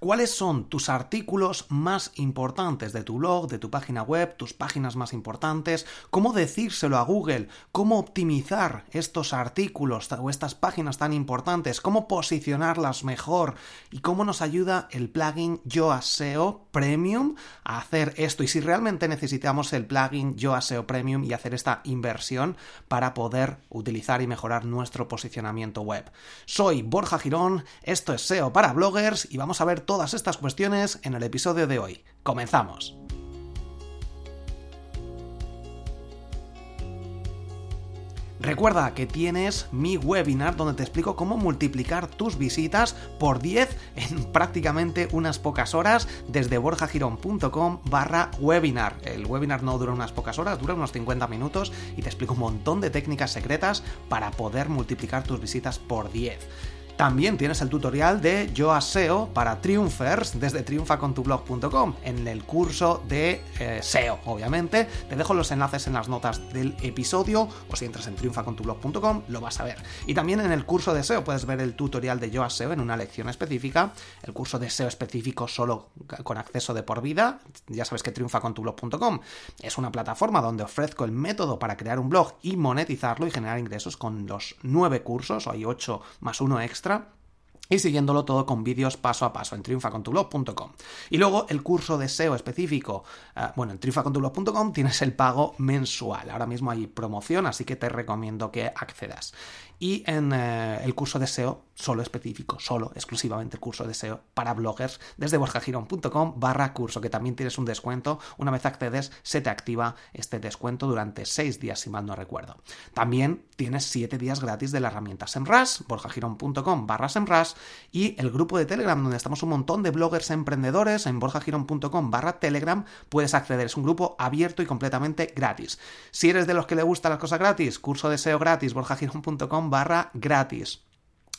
¿Cuáles son tus artículos más importantes de tu blog, de tu página web, tus páginas más importantes? ¿Cómo decírselo a Google? ¿Cómo optimizar estos artículos o estas páginas tan importantes? ¿Cómo posicionarlas mejor? ¿Y cómo nos ayuda el plugin YoaSeo Premium a hacer esto? Y si realmente necesitamos el plugin YoaSeo Premium y hacer esta inversión para poder utilizar y mejorar nuestro posicionamiento web. Soy Borja Girón, esto es SEO para bloggers y vamos a ver todas estas cuestiones en el episodio de hoy. ¡Comenzamos! Recuerda que tienes mi webinar donde te explico cómo multiplicar tus visitas por 10 en prácticamente unas pocas horas desde borjagirón.com barra webinar. El webinar no dura unas pocas horas, dura unos 50 minutos y te explico un montón de técnicas secretas para poder multiplicar tus visitas por 10. También tienes el tutorial de Yo SEO para Triumphers desde triunfacontublog.com en el curso de eh, SEO, obviamente. Te dejo los enlaces en las notas del episodio o si entras en triunfacontublog.com lo vas a ver. Y también en el curso de SEO puedes ver el tutorial de Yo SEO en una lección específica, el curso de SEO específico solo con acceso de por vida. Ya sabes que triunfacontublog.com es una plataforma donde ofrezco el método para crear un blog y monetizarlo y generar ingresos con los nueve cursos, o hay ocho más uno extra завтра y siguiéndolo todo con vídeos paso a paso en triunfacontublog.com. Y luego el curso de SEO específico, eh, bueno, en triunfacontublog.com tienes el pago mensual. Ahora mismo hay promoción, así que te recomiendo que accedas. Y en eh, el curso de SEO, solo específico, solo, exclusivamente el curso de SEO para bloggers, desde borjagirón.com barra curso, que también tienes un descuento. Una vez accedes, se te activa este descuento durante seis días, si mal no recuerdo. También tienes siete días gratis de la herramienta SEMrush, borjagirón.com barra SEMrush, y el grupo de Telegram, donde estamos un montón de bloggers emprendedores, en borjagirón.com barra Telegram, puedes acceder. Es un grupo abierto y completamente gratis. Si eres de los que le gustan las cosas gratis, curso de SEO gratis, borjagirón.com barra gratis.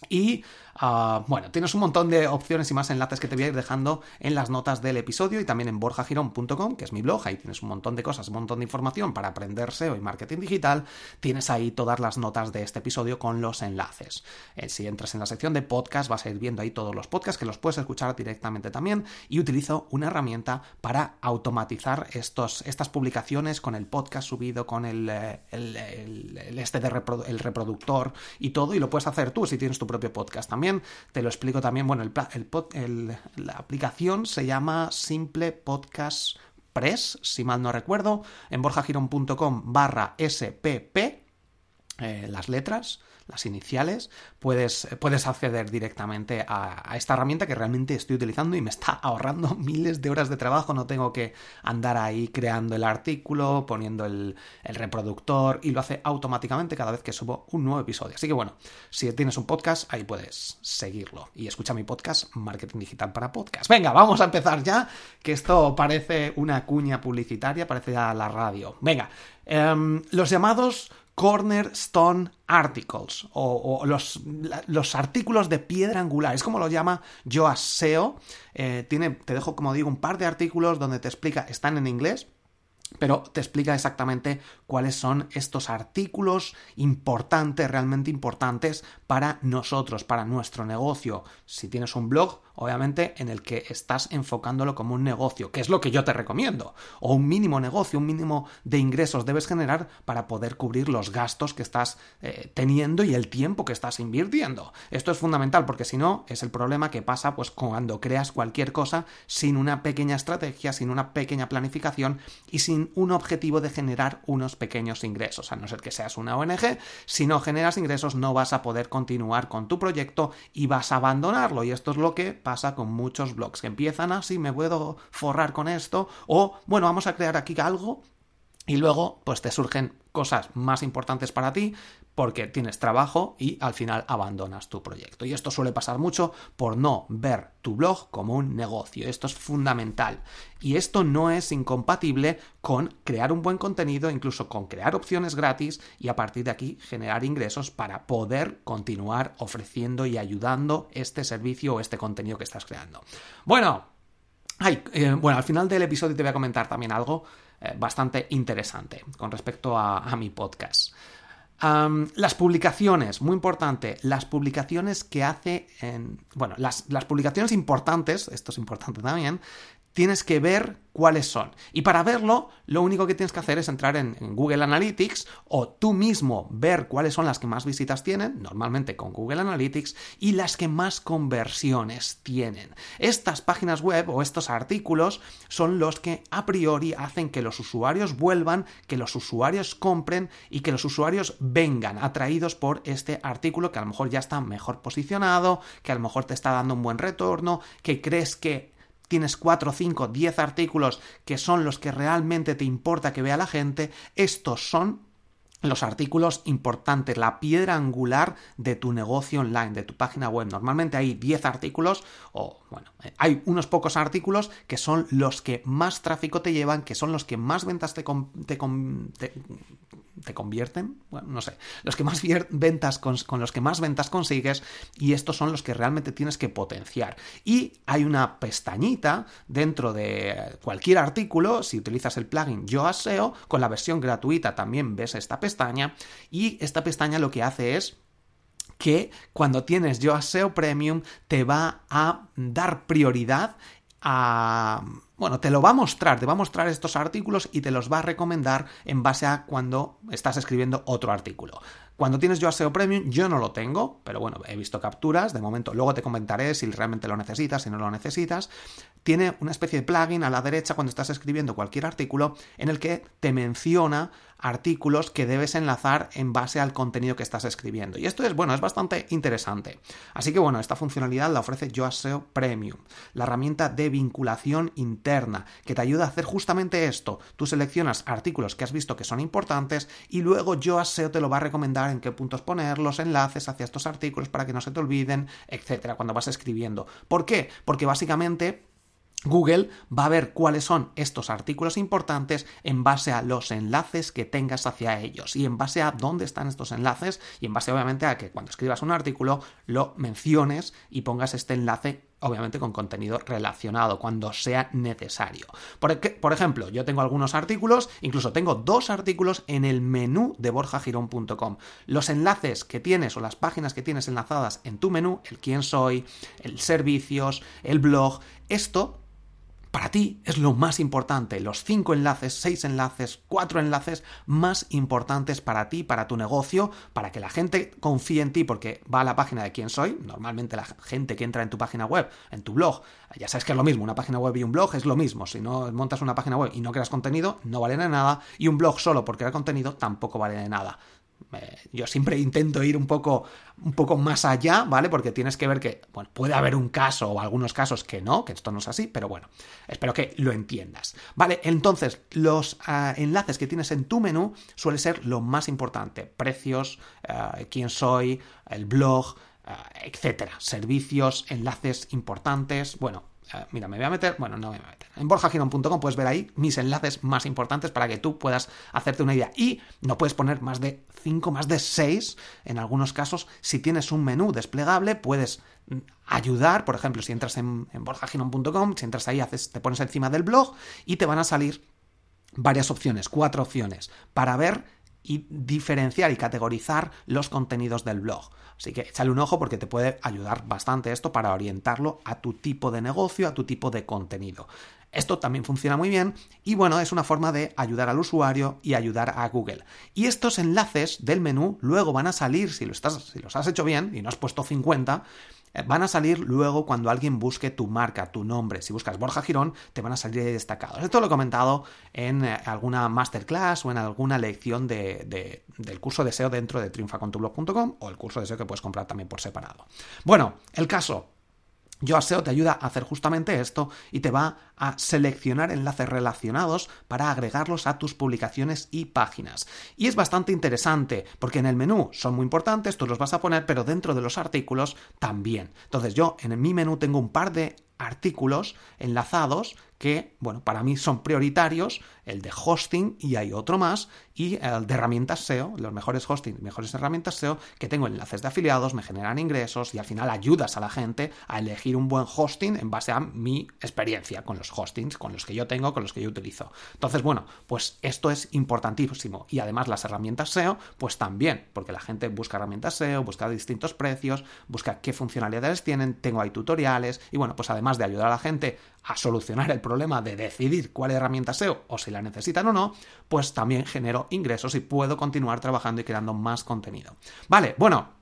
Y Ah, bueno, tienes un montón de opciones y más enlaces que te voy a ir dejando en las notas del episodio y también en borjagirón.com, que es mi blog, ahí tienes un montón de cosas, un montón de información para aprender SEO marketing digital, tienes ahí todas las notas de este episodio con los enlaces. Eh, si entras en la sección de podcast vas a ir viendo ahí todos los podcasts que los puedes escuchar directamente también y utilizo una herramienta para automatizar estos, estas publicaciones con el podcast subido, con el, eh, este de el reproductor y todo y lo puedes hacer tú si tienes tu propio podcast también te lo explico también, bueno, el, la aplicación se llama Simple Podcast Press, si mal no recuerdo, en borjagirón.com barra SPP, eh, las letras, las iniciales, puedes, puedes acceder directamente a, esta herramienta que realmente estoy utilizando y me está ahorrando miles de horas de trabajo. No tengo que andar ahí creando el artículo, poniendo el, reproductor y lo hace automáticamente cada vez que subo un nuevo episodio. Así que bueno, si tienes un podcast, ahí puedes seguirlo y escucha mi podcast Marketing Digital para Podcast. Venga, vamos a empezar ya, que esto parece una cuña publicitaria, parece ya la radio. Venga, em, los llamados cornerstone articles o, los, los, artículos de piedra angular, es como lo llama Joa SEO. Eh, tiene, te dejo, como digo, un par de artículos donde te explica, están en inglés, pero te explica exactamente cuáles son estos artículos importantes, realmente importantes para nosotros, para nuestro negocio. Si tienes un blog, obviamente en el que estás enfocándolo como un negocio, que es lo que yo te recomiendo, o un mínimo negocio, un mínimo de ingresos debes generar para poder cubrir los gastos que estás eh, teniendo y el tiempo que estás invirtiendo. Esto es fundamental porque si no es el problema que pasa pues cuando creas cualquier cosa sin una pequeña estrategia, sin una pequeña planificación y sin un objetivo de generar unos pequeños ingresos, a no ser que seas una ONG, si no generas ingresos no vas a poder continuar con tu proyecto y vas a abandonarlo. Y esto es lo que pasa con muchos blogs que empiezan así, me puedo forrar con esto, o bueno, vamos a crear aquí algo y luego, pues te surgen cosas más importantes para ti porque tienes trabajo y al final abandonas tu proyecto. Y esto suele pasar mucho por no ver tu blog como un negocio. Esto es fundamental. Y esto no es incompatible con crear un buen contenido, incluso con crear opciones gratis y a partir de aquí generar ingresos para poder continuar ofreciendo y ayudando este servicio o este contenido que estás creando. Bueno, eh, bueno, al final del episodio te voy a comentar también algo eh, bastante interesante con respecto a mi podcast. Las publicaciones, muy importante, las publicaciones que hace en... Bueno, las, las publicaciones importantes, esto es importante también, tienes que ver cuáles son. Y para verlo, lo único que tienes que hacer es entrar en, Google Analytics o tú mismo ver cuáles son las que más visitas tienen, normalmente con Google Analytics, y las que más conversiones tienen. Estas páginas web o estos artículos son los que a priori hacen que los usuarios vuelvan, que los usuarios compren y que los usuarios vengan atraídos por este artículo que a lo mejor ya está mejor posicionado, que a lo mejor te está dando un buen retorno, que crees que tienes 4, 5, 10 artículos que son los que realmente te importa que vea la gente, estos son los artículos importantes, la piedra angular de tu negocio online, de tu página web. Normalmente hay 10 artículos o, bueno, hay unos pocos artículos que son los que más tráfico te llevan, que son los que más ventas te, te, te convierten, bueno, no sé, los que más ventas con, los que más ventas consigues y estos son los que realmente tienes que potenciar. Y hay una pestañita dentro de cualquier artículo, si utilizas el plugin Yoast SEO, con la versión gratuita también ves esta pestaña y esta pestaña lo que hace es que cuando tienes Yoast SEO Premium te va a dar prioridad a bueno, te lo va a mostrar, te va a mostrar estos artículos y te los va a recomendar en base a cuando estás escribiendo otro artículo. Cuando tienes yo SEO Premium, yo no lo tengo, pero bueno, he visto capturas, de momento, luego te comentaré si realmente lo necesitas, si no lo necesitas. Tiene una especie de plugin a la derecha cuando estás escribiendo cualquier artículo en el que te menciona artículos que debes enlazar en base al contenido que estás escribiendo. Y esto es, bueno, es bastante interesante. Así que bueno, esta funcionalidad la ofrece Yoast SEO Premium, la herramienta de vinculación interna, que te ayuda a hacer justamente esto. Tú seleccionas artículos que has visto que son importantes y luego Yoast SEO te lo va a recomendar en qué puntos poner los enlaces hacia estos artículos para que no se te olviden, etcétera, cuando vas escribiendo. ¿Por qué? Porque básicamente Google va a ver cuáles son estos artículos importantes en base a los enlaces que tengas hacia ellos y en base a dónde están estos enlaces y en base obviamente a que cuando escribas un artículo lo menciones y pongas este enlace obviamente con contenido relacionado cuando sea necesario. Por, por, ejemplo, yo tengo algunos artículos, incluso tengo dos artículos en el menú de borjagirón.com. Los enlaces que tienes o las páginas que tienes enlazadas en tu menú, el quién soy, el servicios, el blog, esto para ti es lo más importante, los cinco enlaces, seis enlaces, cuatro enlaces más importantes para ti, para tu negocio, para que la gente confíe en ti porque va a la página de quién soy. Normalmente la gente que entra en tu página web, en tu blog, ya sabes que es lo mismo, una página web y un blog es lo mismo. Si no montas una página web y no creas contenido, no vale de nada, y un blog solo por crear contenido tampoco vale de nada yo siempre intento ir un poco, un poco más allá, ¿vale? Porque tienes que ver que, bueno, puede haber un caso o algunos casos que no, que esto no es así, pero bueno, espero que lo entiendas. Vale, entonces, los ah, enlaces que tienes en tu menú suele ser lo más importante. Precios, ah, quién soy, el blog, ah, etcétera. Servicios, enlaces importantes, bueno, eh, mira, me voy a meter, bueno, no me voy a meter. En borjagirón.com puedes ver ahí mis enlaces más importantes para que tú puedas hacerte una idea. Y no puedes poner más de 5, más de 6 en algunos casos. Si tienes un menú desplegable, puedes mm, ayudar, por ejemplo, si entras en, en borjagirón.com, si entras ahí, haces, te pones encima del blog y te van a salir varias opciones, cuatro opciones, para ver y diferenciar y categorizar los contenidos del blog. Así que échale un ojo porque te puede ayudar bastante esto para orientarlo a tu tipo de negocio, a tu tipo de contenido. Esto también funciona muy bien y bueno, es una forma de ayudar al usuario y ayudar a Google. Y estos enlaces del menú luego van a salir, si, lo estás, si los has hecho bien y no has puesto 50, eh, van a salir luego cuando alguien busque tu marca, tu nombre. Si buscas Borja Girón, te van a salir destacados. Esto lo he comentado en eh, alguna masterclass o en alguna lección de, del curso de SEO dentro de triunfacontublog.com o el curso de SEO que puedes comprar también por separado. Bueno, el caso. Yoast SEO te ayuda a hacer justamente esto y te va a seleccionar enlaces relacionados para agregarlos a tus publicaciones y páginas. Y es bastante interesante porque en el menú son muy importantes, tú los vas a poner, pero dentro de los artículos también. Entonces yo en mi menú tengo un par de artículos enlazados que, bueno, para mí son prioritarios, el de hosting y hay otro más, y el de herramientas SEO, los mejores hosting, mejores herramientas SEO, que tengo enlaces de afiliados, me generan ingresos y al final ayudas a la gente a elegir un buen hosting en base a mi experiencia con los hostings, con los que yo tengo, con los que yo utilizo. Entonces, bueno, pues esto es importantísimo. Y además las herramientas SEO, pues también, porque la gente busca herramientas SEO, busca distintos precios, busca qué funcionalidades tienen, tengo ahí tutoriales, y bueno, pues además de ayudar a la gente a solucionar el problema de decidir cuál herramienta SEO o si la necesitan o no, pues también genero ingresos y puedo continuar trabajando y creando más contenido. Vale, bueno,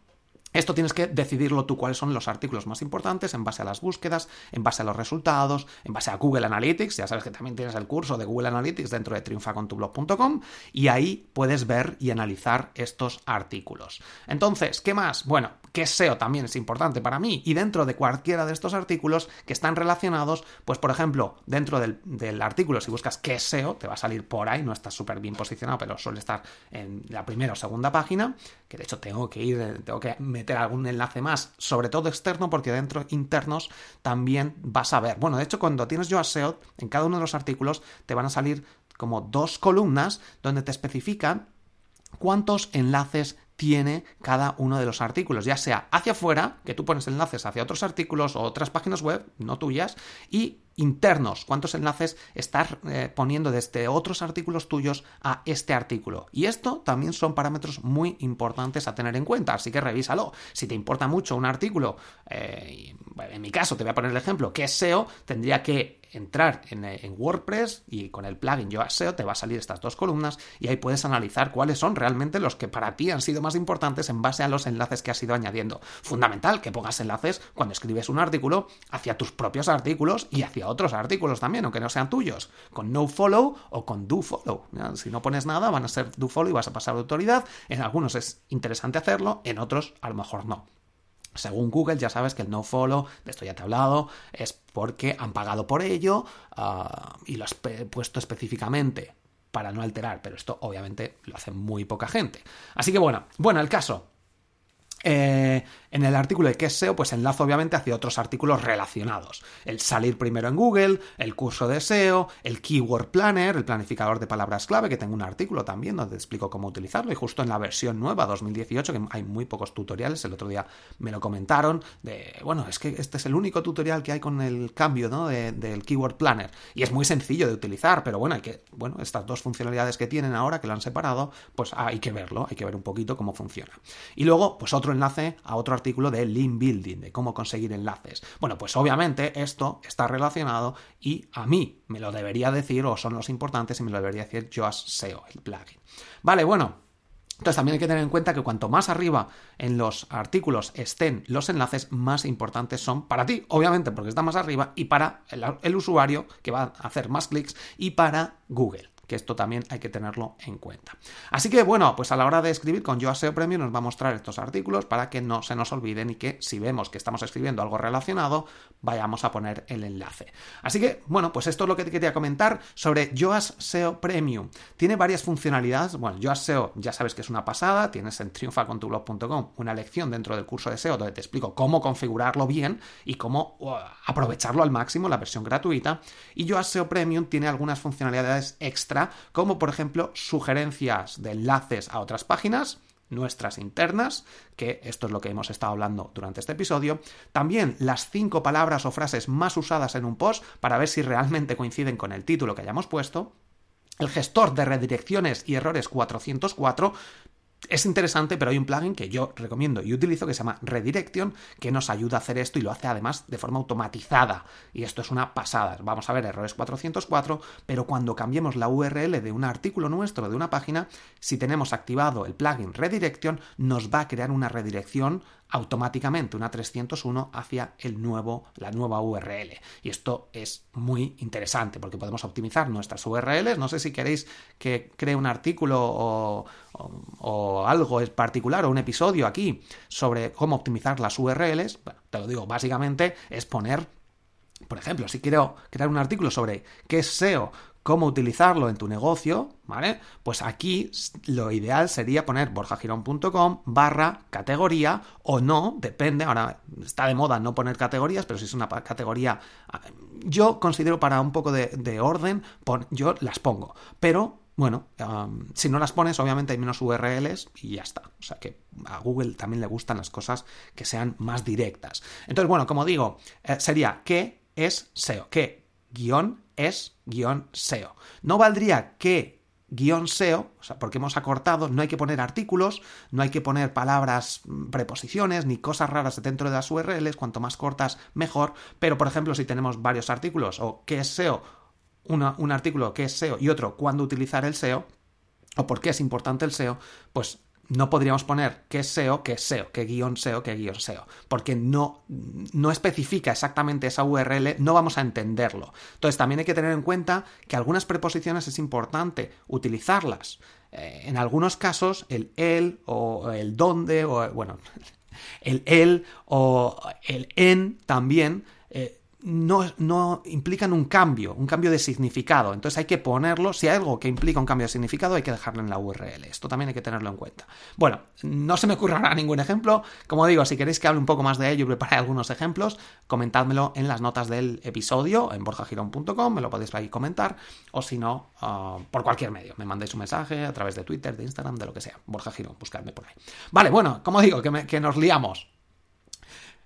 esto tienes que decidirlo tú cuáles son los artículos más importantes en base a las búsquedas, en base a los resultados, en base a Google Analytics. Ya sabes que también tienes el curso de Google Analytics dentro de triunfacontublog.com y ahí puedes ver y analizar estos artículos. Entonces, ¿qué más? Bueno, que SEO también es importante para mí y dentro de cualquiera de estos artículos que están relacionados, pues por ejemplo, dentro del, artículo, si buscas qué SEO, te va a salir por ahí, no está súper bien posicionado, pero suele estar en la primera o segunda página, que de hecho tengo que ir, tengo que meter algún enlace más, sobre todo externo, porque dentro internos también vas a ver. Bueno, de hecho, cuando tienes yo a SEO, en cada uno de los artículos te van a salir como dos columnas donde te especifican cuántos enlaces tiene cada uno de los artículos, ya sea hacia afuera, que tú pones enlaces hacia otros artículos o otras páginas web, no tuyas, y internos, cuántos enlaces estás eh, poniendo desde otros artículos tuyos a este artículo. Y esto también son parámetros muy importantes a tener en cuenta, así que revísalo. Si te importa mucho un artículo, eh, en mi caso te voy a poner el ejemplo, que es SEO, tendría que entrar en, WordPress y con el plugin Yoast SEO te va a salir estas dos columnas y ahí puedes analizar cuáles son realmente los que para ti han sido más importantes en base a los enlaces que has ido añadiendo. Fundamental que pongas enlaces cuando escribes un artículo hacia tus propios artículos y hacia otros artículos también, aunque no sean tuyos, con no follow o con do follow. Si no pones nada van a ser do follow y vas a pasar de autoridad. En algunos es interesante hacerlo, en otros a lo mejor no. Según Google, ya sabes que el no follow, de esto ya te he hablado, es porque han pagado por ello ah, y lo has puesto específicamente para no alterar, pero esto obviamente lo hace muy poca gente. Así que bueno, bueno, el caso. Eh, en el artículo de qué es SEO, pues enlazo obviamente hacia otros artículos relacionados. El salir primero en Google, el curso de SEO, el Keyword Planner, el planificador de palabras clave, que tengo un artículo también donde explico cómo utilizarlo. Y justo en la versión nueva 2018, que hay muy pocos tutoriales, el otro día me lo comentaron, bueno, es que este es el único tutorial que hay con el cambio ¿no? del Keyword Planner. Y es muy sencillo de utilizar, pero bueno, hay que, bueno, estas dos funcionalidades que tienen ahora, que lo han separado, pues hay que verlo, hay que ver un poquito cómo funciona. Y luego, pues otro enlace a otro artículo de link building, de cómo conseguir enlaces. Bueno, pues obviamente esto está relacionado y a mí me lo debería decir, o son los importantes, y me lo debería decir Joas SEO, el plugin. Vale, bueno, entonces también hay que tener en cuenta que cuanto más arriba en los artículos estén los enlaces, más importantes son para ti, obviamente porque está más arriba, y para el usuario que va a hacer más clics, y para Google que esto también hay que tenerlo en cuenta. Así que bueno, pues a la hora de escribir con Yo SEO Premium nos va a mostrar estos artículos para que no se nos olviden y que si vemos que estamos escribiendo algo relacionado, vayamos a poner el enlace. Así que bueno, pues esto es lo que te quería comentar sobre Yoast Premium. Tiene varias funcionalidades. Bueno, Yoast ya sabes que es una pasada, tienes en triunfacontublog.com una lección dentro del curso de SEO donde te explico cómo configurarlo bien y cómo uh, aprovecharlo al máximo, la versión gratuita. Y Yoast Premium tiene algunas funcionalidades extra como por ejemplo sugerencias de enlaces a otras páginas, nuestras internas, que esto es lo que hemos estado hablando durante este episodio. También las cinco palabras o frases más usadas en un post para ver si realmente coinciden con el título que hayamos puesto. El gestor de redirecciones y errores 404, es interesante, pero hay un plugin que yo recomiendo y utilizo que se llama Redirection, que nos ayuda a hacer esto y lo hace además de forma automatizada. Y esto es una pasada. Vamos a ver errores 404, pero cuando cambiemos la URL de un artículo nuestro, de una página, si tenemos activado el plugin Redirection, nos va a crear una redirección automáticamente una 301 hacia el nuevo, la nueva URL. Y esto es muy interesante porque podemos optimizar nuestras URLs. No sé si queréis que cree un artículo o, o, algo en particular o un episodio aquí sobre cómo optimizar las URLs. te lo digo, básicamente es poner por ejemplo, si quiero crear un artículo sobre qué es SEO, cómo utilizarlo en tu negocio, ¿vale? Pues aquí lo ideal sería poner borjagirón.com barra categoría o no, depende, ahora está de moda no poner categorías, pero si es una categoría, yo considero para un poco de, orden, yo las pongo, pero bueno, si no las pones, obviamente hay menos URLs y ya está. O sea que a Google también le gustan las cosas que sean más directas. Entonces, bueno, como digo, eh, sería qué es SEO, qué guion es guion SEO. No valdría que guion SEO, o sea, porque hemos acortado, no hay que poner artículos, no hay que poner palabras, mm, preposiciones, ni cosas raras dentro de las URLs, cuanto más cortas, mejor, pero por ejemplo, si tenemos varios artículos, o qué es SEO, un artículo que es SEO y otro cuándo utilizar el SEO, o por qué es importante el SEO, pues no podríamos poner qué SEO, qué SEO, qué guion SEO, qué guion SEO, porque no, no especifica exactamente esa URL, no vamos a entenderlo. Entonces también hay que tener en cuenta que algunas preposiciones es importante utilizarlas. Eh, en algunos casos el el o el dónde o bueno, el el o el en también eh, no, implican un cambio, un cambio de significado. Entonces hay que ponerlo, si hay algo que implica un cambio de significado, hay que dejarlo en la URL. Esto también hay que tenerlo en cuenta. Bueno, no se me ocurrirá ningún ejemplo. Como digo, si queréis que hable un poco más de ello y prepare algunos ejemplos, comentádmelo en las notas del episodio, en borjagirón.com, me lo podéis ahí comentar, o si no, ah, por cualquier medio. Me mandéis un mensaje a través de Twitter, de Instagram, de lo que sea. Borja Girón, buscadme por ahí. Vale, bueno, como digo, que, que nos liamos.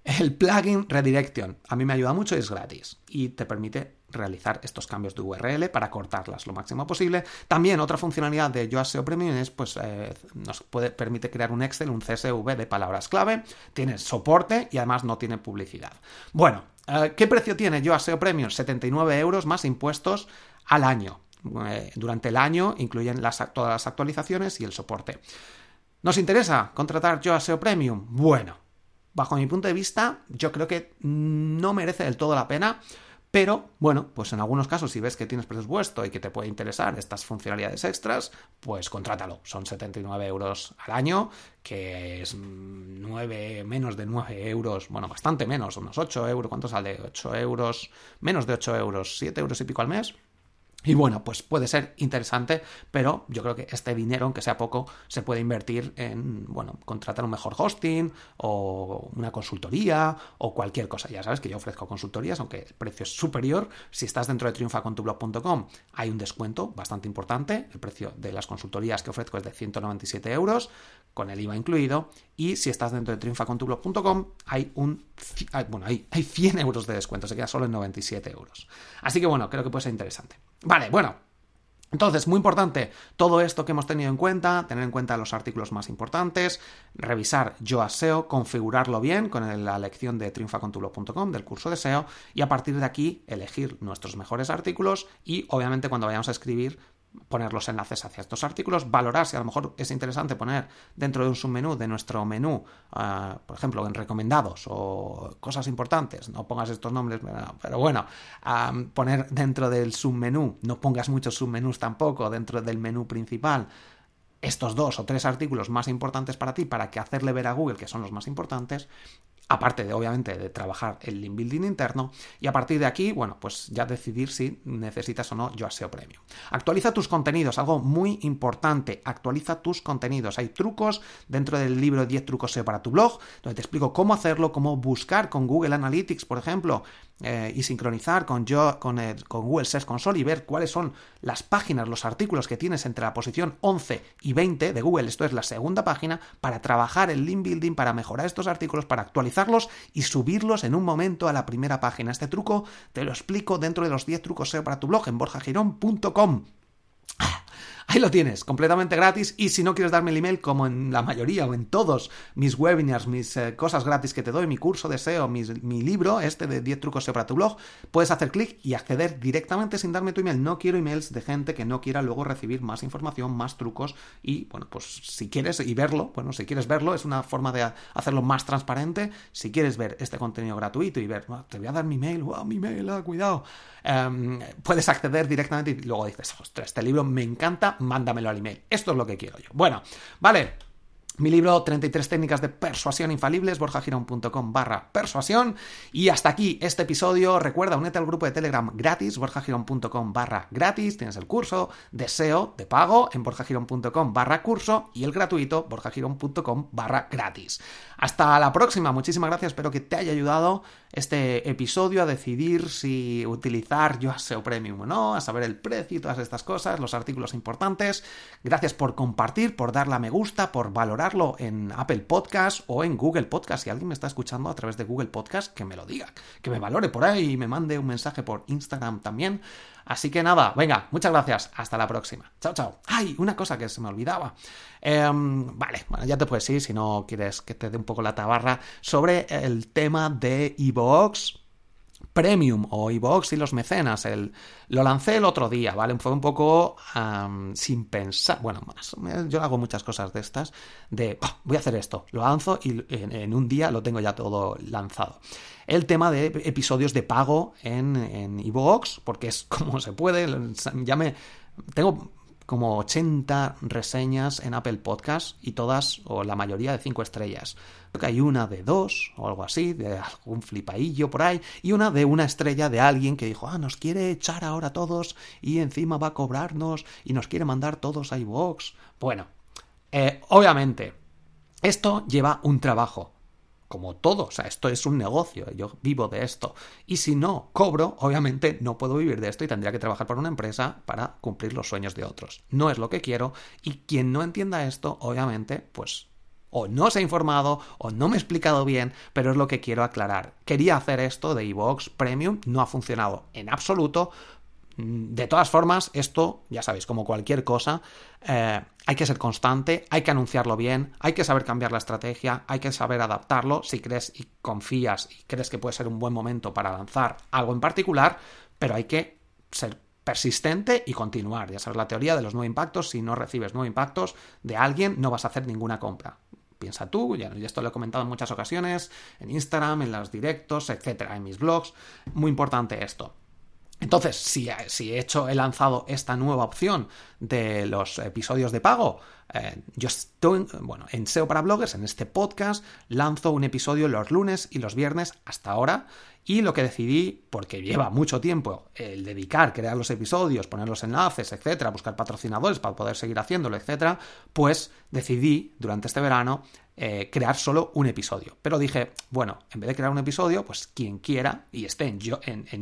El plugin Redirection a mí me ayuda mucho y es gratis y te permite realizar estos cambios de URL para cortarlas lo máximo posible. También otra funcionalidad de SEO Premium es pues eh, nos permite crear un Excel, un CSV de palabras clave, tiene soporte y además no tiene publicidad. Bueno, eh, ¿qué precio tiene Yoast SEO Premium? 79 euros más impuestos al año. Eh, durante el año incluyen todas las actualizaciones y el soporte. ¿Nos interesa contratar SEO Premium? Bueno, bajo mi punto de vista, yo creo que no merece del todo la pena. Pero, bueno, pues en algunos casos, si ves que tienes presupuesto y que te puede interesar estas funcionalidades extras, pues contrátalo. Son 79 euros al año, que es 9, menos de 9 euros, bueno, bastante menos, unos 8 euros. ¿Cuánto sale? 8 euros, menos de 8 euros, 7 euros y pico al mes. Y bueno, pues puede ser interesante, pero yo creo que este dinero, aunque sea poco, se puede invertir en, bueno, contratar un mejor hosting o una consultoría o cualquier cosa. Ya sabes que yo ofrezco consultorías, aunque el precio es superior. Si estás dentro de triunfacontublog.com, hay un descuento bastante importante. El precio de las consultorías que ofrezco es de 197 euros, con el IVA incluido. Y si estás dentro de triunfacontublog.com, hay un, bueno, hay, hay 100 euros de descuento, se queda solo en 97 euros. Así que bueno, creo que puede ser interesante. Vale, bueno, entonces, muy importante, todo esto que hemos tenido en cuenta, tener en cuenta los artículos más importantes, revisar yo SEO, configurarlo bien con la lección de triunfacontulo.com del curso de SEO y a partir de aquí elegir nuestros mejores artículos y obviamente cuando vayamos a escribir poner los enlaces hacia estos artículos, valorar si a lo mejor es interesante poner dentro de un submenú de nuestro menú, ah, por ejemplo, en recomendados o cosas importantes, no pongas estos nombres, pero bueno, poner dentro del submenú, no pongas muchos submenús tampoco dentro del menú principal, estos dos o tres artículos más importantes para ti, para que hacerle ver a Google que son los más importantes, aparte de obviamente de trabajar el link building interno y a partir de aquí, bueno, pues ya decidir si necesitas o no yo Premium. Actualiza tus contenidos, algo muy importante, actualiza tus contenidos. Hay trucos dentro del libro 10 trucos SEO para tu blog, donde te explico cómo hacerlo, cómo buscar con Google Analytics, por ejemplo, eh, y sincronizar con, yo, con, con Google Search Console y ver cuáles son las páginas, los artículos que tienes entre la posición 11 y 20 de Google, esto es la segunda página, para trabajar el link building, para mejorar estos artículos, para actualizar y subirlos en un momento a la primera página. Este truco te lo explico dentro de los 10 trucos SEO para tu blog en borjagirón.com. Ahí lo tienes, completamente gratis. Y si no quieres darme el email, como en la mayoría o en todos mis webinars, mis eh, cosas gratis que te doy, mi curso de SEO, mi, libro, este de 10 trucos SEO para tu blog, puedes hacer clic y acceder directamente sin darme tu email. No quiero emails de gente que no quiera luego recibir más información, más trucos. Y bueno, pues si quieres y verlo, bueno, si quieres verlo, es una forma de hacerlo más transparente. Si quieres ver este contenido gratuito y ver, te voy a dar mi mail, wow, mi mail, ah, cuidado. Em, puedes acceder directamente y luego dices, ostras, este libro me encanta, mándamelo al email. Esto es lo que quiero yo. Bueno, vale. Mi libro 33 técnicas de persuasión infalibles, borjagirón.com barra persuasión. Y hasta aquí este episodio. Recuerda, únete al grupo de Telegram gratis, borjagirón.com barra gratis. Tienes el curso de SEO de pago en borjagirón.com barra curso y el gratuito, borjagirón.com barra gratis. Hasta la próxima. Muchísimas gracias. Espero que te haya ayudado este episodio a decidir si utilizar yo SEO Premium o no, a saber el precio y todas estas cosas, los artículos importantes. Gracias por compartir, por darle a me gusta, por valorarlo en Apple Podcast o en Google Podcast. Si alguien me está escuchando a través de Google Podcast, que me lo diga, que me valore por ahí y me mande un mensaje por Instagram también. Así que nada, venga, muchas gracias. Hasta la próxima. Chao, chao. Ay, una cosa que se me olvidaba. Em, vale, bueno, ya te puedes ir si no quieres que te dé un poco la tabarra sobre el tema de Evox Premium o iVoox y los mecenas. El, lo lancé el otro día, ¿vale? Fue un poco sin pensar. Bueno, más, yo hago muchas cosas de estas. De voy a hacer esto, lo lanzo y en, un día lo tengo ya todo lanzado. El tema de episodios de pago en, en porque es como se puede. Ya me. Tengo como 80 reseñas en Apple Podcast y todas, o la mayoría, de 5 estrellas. Creo que hay una de 2 o algo así, de algún flipaillo por ahí, y una de una estrella de alguien que dijo, ah, nos quiere echar ahora a todos y encima va a cobrarnos y nos quiere mandar todos a iVoox. Bueno, eh, obviamente, esto lleva un trabajo como todo, o sea, esto es un negocio, yo vivo de esto. Y si no cobro, obviamente no puedo vivir de esto y tendría que trabajar para una empresa para cumplir los sueños de otros. No es lo que quiero y quien no entienda esto, obviamente, pues o no se ha informado o no me he explicado bien, pero es lo que quiero aclarar. Quería hacer esto de iVoox Premium, no ha funcionado en absoluto, Mm, de todas formas, esto, ya sabéis, como cualquier cosa, eh, hay que ser constante, hay que anunciarlo bien, hay que saber cambiar la estrategia, hay que saber adaptarlo si crees y confías y crees que puede ser un buen momento para lanzar algo en particular, pero hay que ser persistente y continuar. Ya sabes la teoría de los nueve impactos, si no recibes nueve impactos de alguien, no vas a hacer ninguna compra. Piensa tú, ya, esto lo he comentado en muchas ocasiones, en Instagram, en los directos, etcétera, en mis blogs. Muy importante esto. Entonces, si, he hecho, he lanzado esta nueva opción de los episodios de pago, eh, yo estoy, bueno, en SEO para bloggers, en este podcast, lanzo un episodio los lunes y los viernes hasta ahora. Y lo que decidí, porque lleva mucho tiempo el dedicar, crear los episodios, poner los enlaces, etcétera, buscar patrocinadores para poder seguir haciéndolo, etcétera, pues decidí durante este verano eh, crear solo un episodio. Pero dije, bueno, en vez de crear un episodio, pues quien quiera y esté en, yo, en, en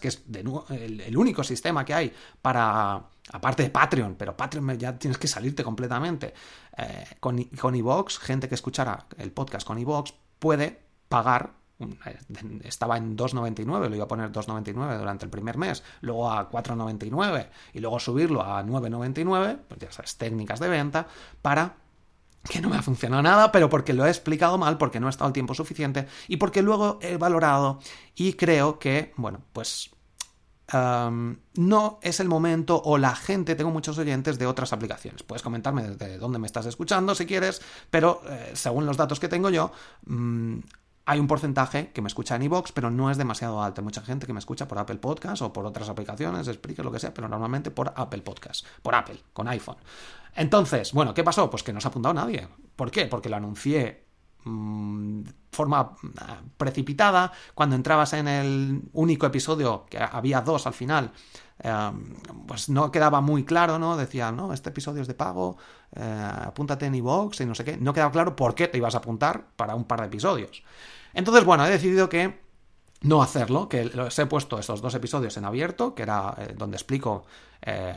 que es de, el, único sistema que hay para, aparte de Patreon, pero Patreon ya tienes que salirte completamente. Eh, con, con Evox, gente que escuchara el podcast con Evox puede pagar eh, estaba en 2,99, lo iba a poner 2,99 durante el primer mes, luego a 4,99 y luego subirlo a 9,99, pues ya sabes, técnicas de venta, para que no me ha funcionado nada, pero porque lo he explicado mal, porque no he estado el tiempo suficiente y porque luego he valorado y creo que, bueno, pues no es el momento o la gente, tengo muchos oyentes de otras aplicaciones. Puedes comentarme desde dónde me estás escuchando si quieres, pero eh, según los datos que tengo yo, mm, hay un porcentaje que me escucha en iVoox, pero no es demasiado alto. Hay mucha gente que me escucha por Apple Podcast o por otras aplicaciones, explique lo que sea, pero normalmente por Apple Podcast, por Apple, con iPhone. Entonces, bueno, ¿qué pasó? Pues que no se ha apuntado nadie. ¿Por qué? Porque lo anuncié de mm, forma ah, precipitada. Cuando entrabas en el único episodio, que había dos al final, em, pues no quedaba muy claro, ¿no? Decía, no, este episodio es de pago, eh, apúntate en iVoox y no sé qué. No quedaba claro por qué te ibas a apuntar para un par de episodios. Entonces, bueno, he decidido que no hacerlo, que los he puesto estos dos episodios en abierto, que era eh, donde explico eh,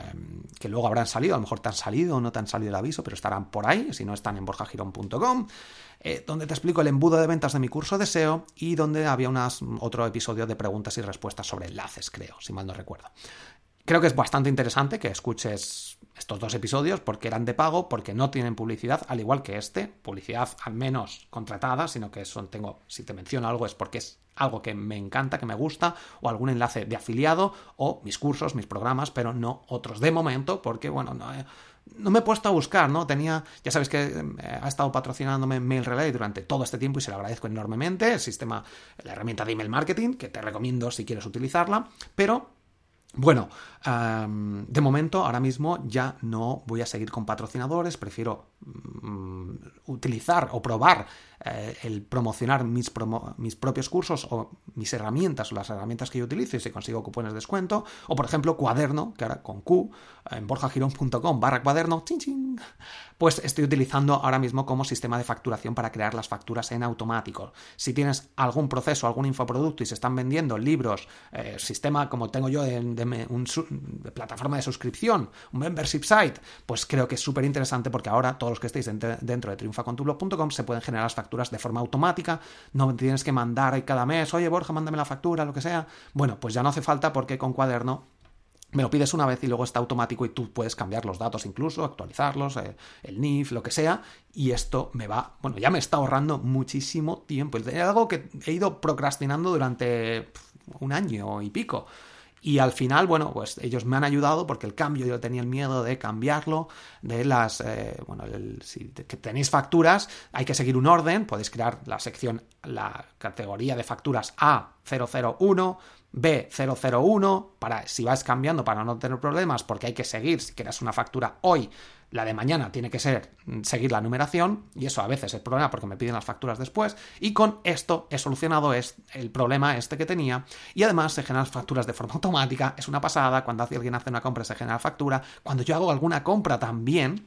que luego habrán salido, a lo mejor te han salido o no te han salido el aviso, pero estarán por ahí, si no están en borjagirón.com, eh, donde te explico el embudo de ventas de mi curso de SEO y donde había unas, otro episodio de preguntas y respuestas sobre enlaces, creo, si mal no recuerdo. Creo que es bastante interesante que escuches estos dos episodios porque eran de pago, porque no tienen publicidad, al igual que este, publicidad al menos contratada, sino que son, tengo, si te menciono algo es porque es algo que me encanta, que me gusta, o algún enlace de afiliado, o mis cursos, mis programas, pero no otros de momento, porque bueno, no, no me he puesto a buscar, ¿no? Tenía, ya sabéis que eh, ha estado patrocinándome Mail Relay durante todo este tiempo y se lo agradezco enormemente, el sistema, la herramienta de email marketing, que te recomiendo si quieres utilizarla, pero bueno, de momento, ahora mismo ya no voy a seguir con patrocinadores, prefiero utilizar o probar eh, el promocionar mis, mis, propios cursos o mis herramientas o las herramientas que yo utilizo y si consigo cupones de descuento, o por ejemplo cuaderno, que ahora con Q, en borjagirón.com barra cuaderno, pues estoy utilizando ahora mismo como sistema de facturación para crear las facturas en automático. Si tienes algún proceso, algún infoproducto y se están vendiendo libros, eh, sistema como tengo yo de, plataforma de suscripción, un membership site, pues creo que es súper interesante porque ahora todos los que estéis dentro de triunfacontublog.com se pueden generar las facturas de forma automática, no tienes que mandar cada mes, oye Borja, mándame la factura, lo que sea. Bueno, pues ya no hace falta porque con cuaderno me lo pides una vez y luego está automático y tú puedes cambiar los datos incluso, actualizarlos, eh, el NIF, lo que sea, y esto me va, bueno, ya me está ahorrando muchísimo tiempo. Es algo que he ido procrastinando durante un año y pico. Y al final, bueno, pues ellos me han ayudado porque el cambio yo tenía el miedo de cambiarlo, de las, eh, bueno, si tenéis facturas, hay que seguir un orden, podéis crear la sección, la categoría de facturas A001, B001, para si vais cambiando para no tener problemas, porque hay que seguir, si quieres una factura hoy, la de mañana tiene que ser mm, seguir la numeración, y eso a veces es problema porque me piden las facturas después, y con esto he solucionado el problema este que tenía, y además se generan facturas de forma automática, es una pasada, cuando alguien hace una compra se genera factura, cuando yo hago alguna compra también,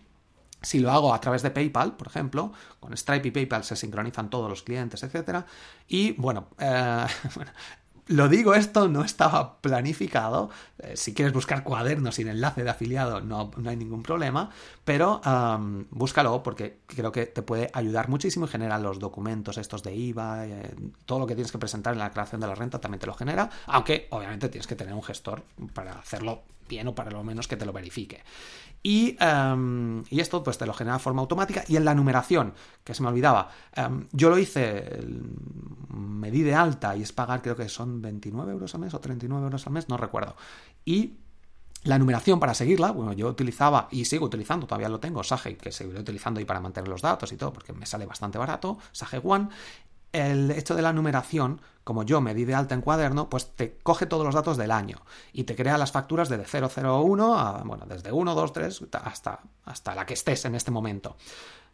si lo hago a través de PayPal, por ejemplo, con Stripe y PayPal se sincronizan todos los clientes, etc. Y bueno, eh, Lo digo esto, no estaba planificado. Eh, si quieres buscar cuadernos sin enlace de afiliado, no, no hay ningún problema. Pero búscalo porque creo que te puede ayudar muchísimo y genera los documentos estos de IVA, eh, todo lo que tienes que presentar en la creación de la renta también te lo genera. Aunque obviamente tienes que tener un gestor para hacerlo bien o para lo menos que te lo verifique. Em, y, esto pues te lo genera de forma automática. Y en la numeración, que se me olvidaba, em, yo lo hice, me di de alta y es pagar, creo que son 29 euros al mes o 39 euros al mes, no recuerdo. Y la numeración para seguirla, bueno, yo utilizaba y sigo utilizando, todavía lo tengo, Sage, que seguiré utilizando y para mantener los datos y todo, porque me sale bastante barato, Sage One. El hecho de la numeración como yo me di de alta en cuaderno, pues te coge todos los datos del año y te crea las facturas desde 001 a, bueno, desde 1, 2, 3 hasta, hasta la que estés en este momento.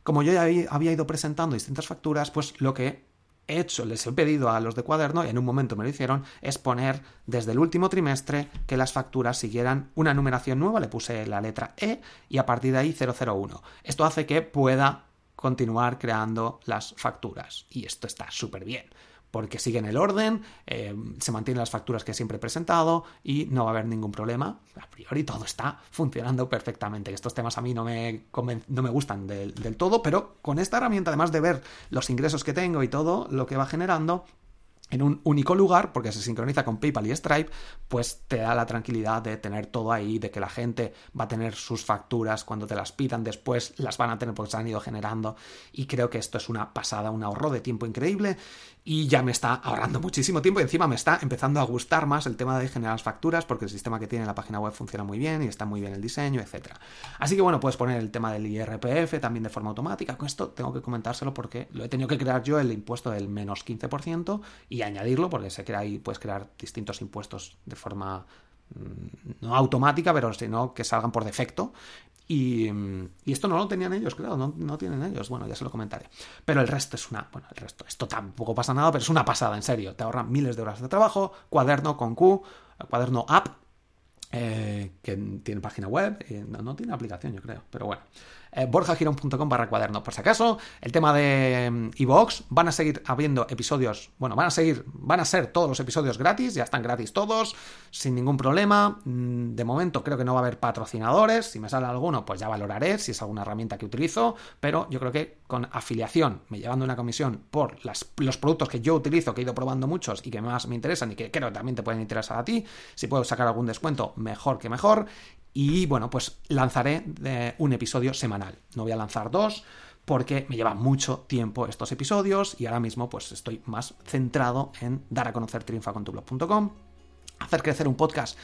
Como yo ya había ido presentando distintas facturas, pues lo que he hecho, les he pedido a los de cuaderno, y en un momento me lo hicieron, es poner desde el último trimestre que las facturas siguieran una numeración nueva, le puse la letra E y a partir de ahí 001. Esto hace que pueda continuar creando las facturas y esto está súper bien porque siguen el orden, eh, se mantienen las facturas que siempre he presentado y no va a haber ningún problema. A priori todo está funcionando perfectamente. Estos temas a mí no me, no me gustan del, del todo, pero con esta herramienta, además de ver los ingresos que tengo y todo lo que va generando, en un único lugar, porque se sincroniza con PayPal y Stripe, pues te da la tranquilidad de tener todo ahí, de que la gente va a tener sus facturas cuando te las pidan después, las van a tener porque se han ido generando. Y creo que esto es una pasada, un ahorro de tiempo increíble y ya me está ahorrando muchísimo tiempo y encima me está empezando a gustar más el tema de generar las facturas porque el sistema que tiene la página web funciona muy bien y está muy bien el diseño, etc. Así que bueno, puedes poner el tema del IRPF también de forma automática. Con esto tengo que comentárselo porque lo he tenido que crear yo el impuesto del menos 15% y añadirlo porque sé que ahí puedes crear distintos impuestos de forma no automática, pero sino que salgan por defecto y, esto no lo tenían ellos, claro, no, tienen ellos. Bueno, ya se lo comentaré. Pero el resto es una. Bueno, el resto, esto tampoco pasa nada, pero es una pasada, en serio. Te ahorran miles de horas de trabajo, cuaderno con Q, cuaderno app, eh, que tiene página web, eh, no, tiene aplicación, yo creo, pero bueno eh, borjagirón.com barra cuaderno. Por si acaso, el tema de Evox, mm, van a seguir habiendo episodios, bueno, van a seguir, van a ser todos los episodios gratis, ya están gratis todos, sin ningún problema. Mm, de momento creo que no va a haber patrocinadores, si me sale alguno, pues ya valoraré si es alguna herramienta que utilizo, pero yo creo que con afiliación, me llevando una comisión por los productos que yo utilizo, que he ido probando muchos y que más me interesan y que creo que también te pueden interesar a ti. Si puedo sacar algún descuento, mejor que mejor. Y bueno, pues lanzaré eh, un episodio semanal. No voy a lanzar dos porque me lleva mucho tiempo estos episodios y ahora mismo pues estoy más centrado en dar a conocer triunfacontublog.com, hacer crecer un podcast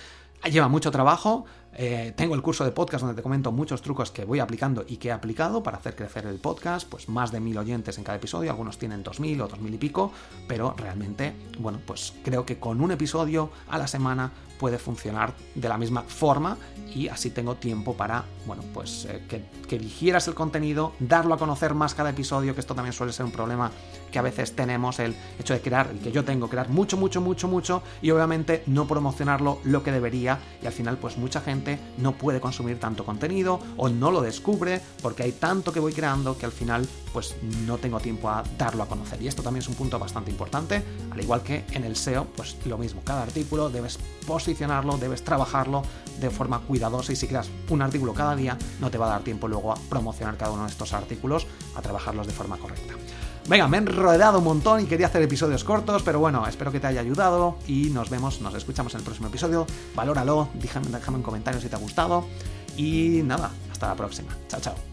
lleva mucho trabajo, eh, tengo el curso de podcast donde te comento muchos trucos que voy aplicando y que he aplicado para hacer crecer el podcast, pues más de mil oyentes en cada episodio, algunos tienen dos mil o dos mil y pico, pero realmente, bueno, pues creo que con un episodio a la semana puede funcionar de la misma forma y así tengo tiempo para, bueno, pues eh, que, que digieras el contenido, darlo a conocer más cada episodio, que esto también suele ser un problema que a veces tenemos, el hecho de crear, y que yo tengo, crear mucho, mucho, mucho, mucho, y obviamente no promocionarlo lo que debería, y al final pues mucha gente no puede consumir tanto contenido o no lo descubre porque hay tanto que voy creando que al final pues no tengo tiempo a darlo a conocer. Y esto también es un punto bastante importante, al igual que en el SEO, pues lo mismo, cada artículo debes posicionarlo, debes trabajarlo de forma cuidadosa y si creas un artículo cada día no te va a dar tiempo luego a promocionar cada uno de estos artículos, a trabajarlos de forma correcta. Venga, me he enredado un montón y quería hacer episodios cortos, pero bueno, espero que te haya ayudado y nos vemos, nos escuchamos en el próximo episodio. Valóralo, déjame, déjame un comentario si te ha gustado y nada, hasta la próxima. Chao, chao.